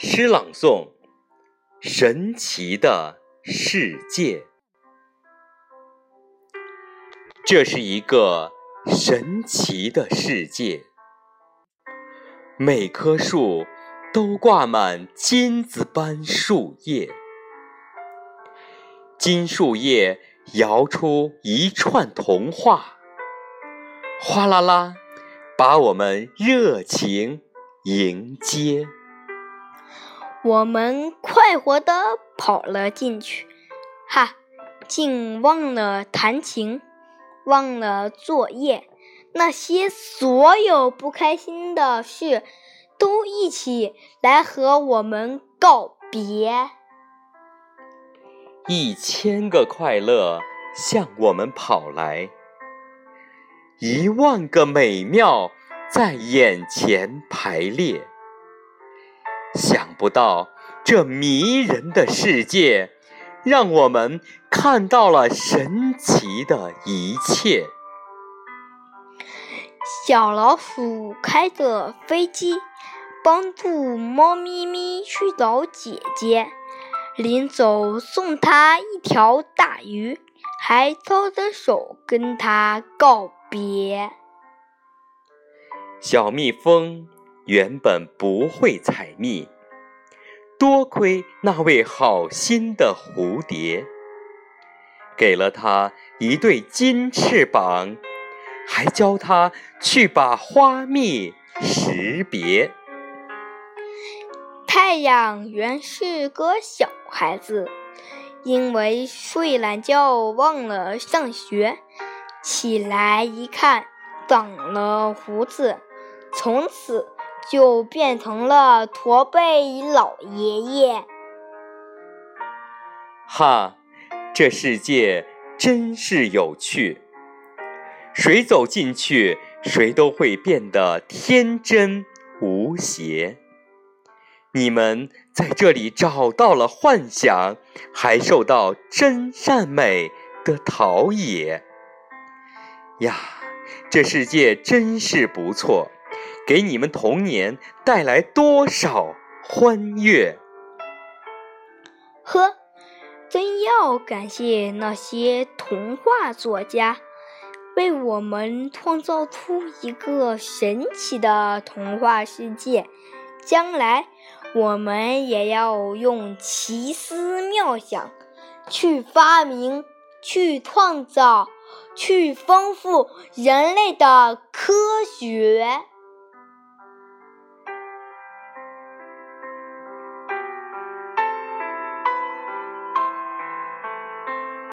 诗朗诵：神奇的世界。这是一个神奇的世界，每棵树都挂满金子般树叶，金树叶摇出一串童话，哗啦啦，把我们热情迎接。我们快活地跑了进去，哈，竟忘了弹琴。忘了作业，那些所有不开心的事，都一起来和我们告别。一千个快乐向我们跑来，一万个美妙在眼前排列。想不到这迷人的世界。让我们看到了神奇的一切。小老鼠开着飞机，帮助猫咪咪去找姐姐。临走送它一条大鱼，还招着手跟它告别。小蜜蜂原本不会采蜜。多亏那位好心的蝴蝶，给了它一对金翅膀，还教它去把花蜜识别。太阳原是个小孩子，因为睡懒觉忘了上学，起来一看长了胡子，从此。就变成了驼背老爷爷。哈，这世界真是有趣。谁走进去，谁都会变得天真无邪。你们在这里找到了幻想，还受到真善美的陶冶。呀，这世界真是不错。给你们童年带来多少欢悦？呵，真要感谢那些童话作家，为我们创造出一个神奇的童话世界。将来，我们也要用奇思妙想，去发明、去创造、去丰富人类的科学。